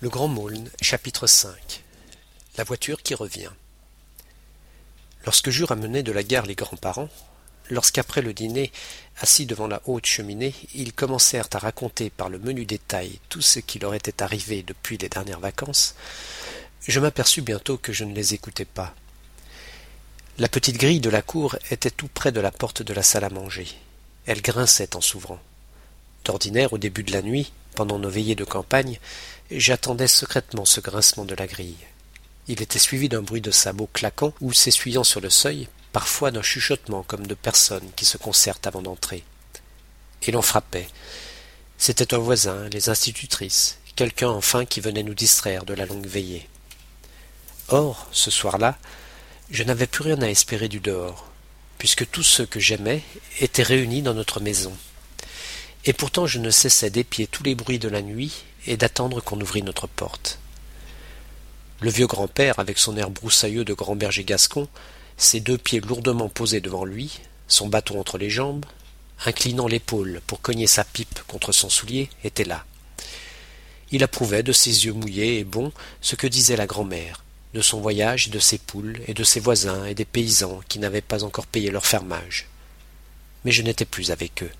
Le Grand chapitre 5 La voiture qui revient. Lorsque j'eus ramené de la gare les grands-parents, lorsqu'après le dîner, assis devant la haute cheminée, ils commencèrent à raconter par le menu détail tout ce qui leur était arrivé depuis les dernières vacances, je m'aperçus bientôt que je ne les écoutais pas. La petite grille de la cour était tout près de la porte de la salle à manger. Elle grinçait en s'ouvrant. D'ordinaire, au début de la nuit, pendant nos veillées de campagne, j'attendais secrètement ce grincement de la grille. Il était suivi d'un bruit de sabots claquant ou s'essuyant sur le seuil, parfois d'un chuchotement comme de personnes qui se concertent avant d'entrer. Et l'on frappait. C'était un voisin, les institutrices, quelqu'un enfin qui venait nous distraire de la longue veillée. Or, ce soir-là, je n'avais plus rien à espérer du dehors, puisque tous ceux que j'aimais étaient réunis dans notre maison. Et pourtant je ne cessais d'épier tous les bruits de la nuit et d'attendre qu'on ouvrît notre porte. Le vieux grand-père, avec son air broussailleux de grand berger gascon, ses deux pieds lourdement posés devant lui, son bâton entre les jambes, inclinant l'épaule pour cogner sa pipe contre son soulier, était là. Il approuvait de ses yeux mouillés et bons ce que disait la grand-mère, de son voyage et de ses poules et de ses voisins et des paysans qui n'avaient pas encore payé leur fermage. Mais je n'étais plus avec eux.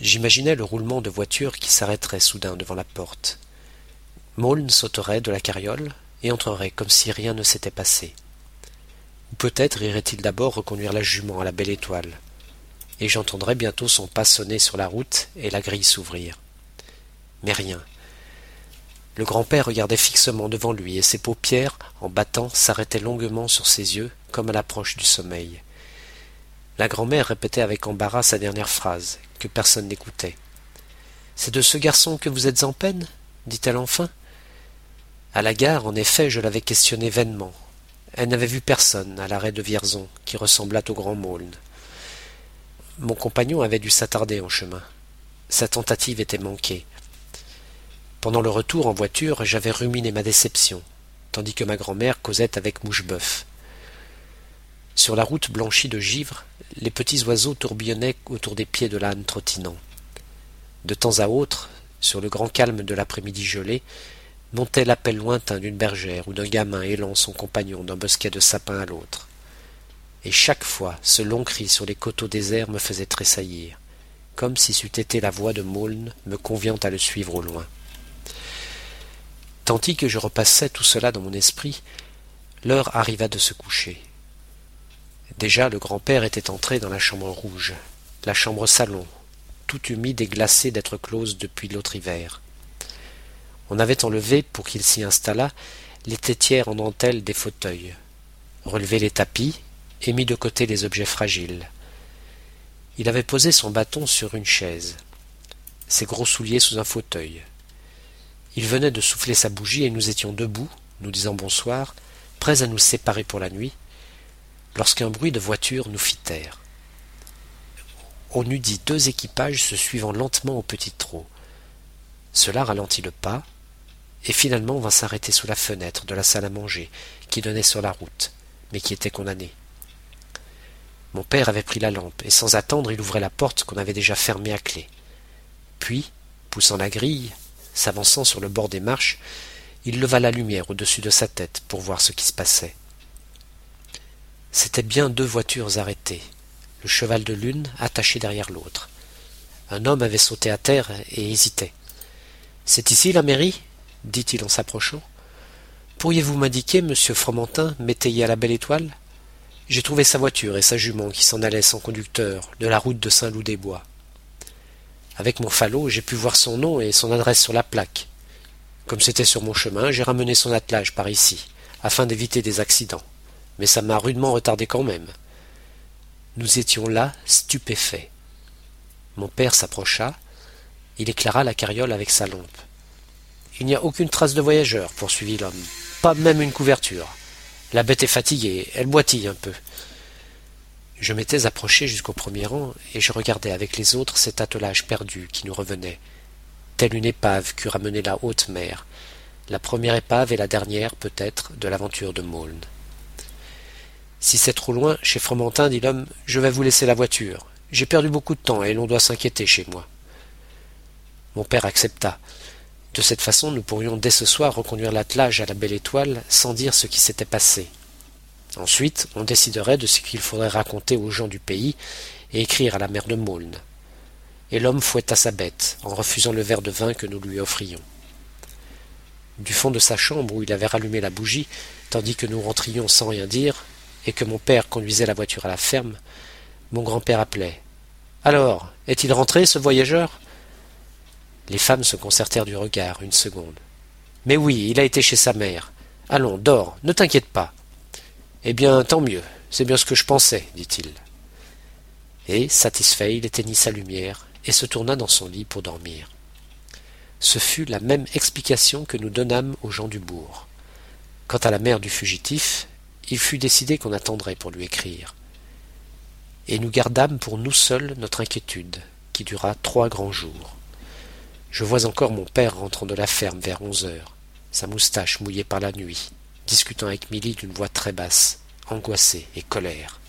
J'imaginais le roulement de voitures qui s'arrêterait soudain devant la porte. Maulne sauterait de la carriole et entrerait comme si rien ne s'était passé. Ou peut-être irait-il d'abord reconduire la jument à la belle étoile. Et j'entendrais bientôt son pas sonner sur la route et la grille s'ouvrir. Mais rien. Le grand-père regardait fixement devant lui et ses paupières, en battant, s'arrêtaient longuement sur ses yeux, comme à l'approche du sommeil. La grand-mère répétait avec embarras sa dernière phrase, personne n'écoutait. C'est de ce garçon que vous êtes en peine dit-elle enfin. À la gare, en effet, je l'avais questionné vainement. Elle n'avait vu personne à l'arrêt de Vierzon, qui ressembla au grand Maulne. Mon compagnon avait dû s'attarder en chemin. Sa tentative était manquée. Pendant le retour en voiture, j'avais ruminé ma déception, tandis que ma grand-mère causait avec Moucheboeuf. Sur la route blanchie de givre, les petits oiseaux tourbillonnaient autour des pieds de l'âne trottinant. De temps à autre, sur le grand calme de l'après-midi gelé, montait l'appel lointain d'une bergère ou d'un gamin élant son compagnon d'un bosquet de sapins à l'autre. Et chaque fois, ce long cri sur les coteaux déserts me faisait tressaillir, comme si c'eût été la voix de Maulne me conviant à le suivre au loin. Tandis que je repassais tout cela dans mon esprit, l'heure arriva de se coucher. Déjà le grand-père était entré dans la chambre rouge, la chambre salon, toute humide et glacée d'être close depuis l'autre hiver. On avait enlevé, pour qu'il s'y installât, les tétières en dentelle des fauteuils, relevé les tapis et mis de côté les objets fragiles. Il avait posé son bâton sur une chaise, ses gros souliers sous un fauteuil. Il venait de souffler sa bougie et nous étions debout, nous disant bonsoir, prêts à nous séparer pour la nuit, lorsqu'un bruit de voiture nous fit taire. On eût dit deux équipages se suivant lentement au petit trot. Cela ralentit le pas, et finalement vint s'arrêter sous la fenêtre de la salle à manger, qui donnait sur la route, mais qui était condamnée. Mon père avait pris la lampe, et sans attendre il ouvrait la porte qu'on avait déjà fermée à clé. Puis, poussant la grille, s'avançant sur le bord des marches, il leva la lumière au-dessus de sa tête pour voir ce qui se passait. C'étaient bien deux voitures arrêtées, le cheval de l'une attaché derrière l'autre. Un homme avait sauté à terre et hésitait. C'est ici la mairie? dit-il en s'approchant. Pourriez-vous m'indiquer, monsieur Fromentin, métayer à la belle étoile? J'ai trouvé sa voiture et sa jument qui s'en allaient sans conducteur, de la route de Saint-Loup-des-Bois. Avec mon falot, j'ai pu voir son nom et son adresse sur la plaque. Comme c'était sur mon chemin, j'ai ramené son attelage par ici, afin d'éviter des accidents mais ça m'a rudement retardé quand même. Nous étions là, stupéfaits. Mon père s'approcha, il éclaira la carriole avec sa lampe. Il n'y a aucune trace de voyageur, poursuivit l'homme, pas même une couverture. La bête est fatiguée, elle boitille un peu. Je m'étais approché jusqu'au premier rang, et je regardais avec les autres cet attelage perdu qui nous revenait, telle une épave qu'eût ramené la haute mer, la première épave et la dernière, peut-être, de l'aventure de Maulne. Si c'est trop loin, chez Fromentin, dit l'homme, je vais vous laisser la voiture. J'ai perdu beaucoup de temps et l'on doit s'inquiéter chez moi. Mon père accepta, De cette façon, nous pourrions dès ce soir reconduire l'attelage à la belle étoile sans dire ce qui s'était passé. Ensuite, on déciderait de ce qu'il faudrait raconter aux gens du pays et écrire à la mère de Maulne. Et l'homme fouetta sa bête, en refusant le verre de vin que nous lui offrions. Du fond de sa chambre où il avait rallumé la bougie, tandis que nous rentrions sans rien dire, et que mon père conduisait la voiture à la ferme, mon grand-père appelait. Alors, est-il rentré, ce voyageur? Les femmes se concertèrent du regard une seconde. Mais oui, il a été chez sa mère. Allons, dors, ne t'inquiète pas. Eh bien, tant mieux, c'est bien ce que je pensais, dit-il. Et, satisfait, il éteignit sa lumière et se tourna dans son lit pour dormir. Ce fut la même explication que nous donnâmes aux gens du bourg. Quant à la mère du fugitif, il fut décidé qu'on attendrait pour lui écrire. Et nous gardâmes pour nous seuls notre inquiétude, qui dura trois grands jours. Je vois encore mon père rentrant de la ferme vers onze heures, sa moustache mouillée par la nuit, discutant avec Milly d'une voix très basse, angoissée et colère.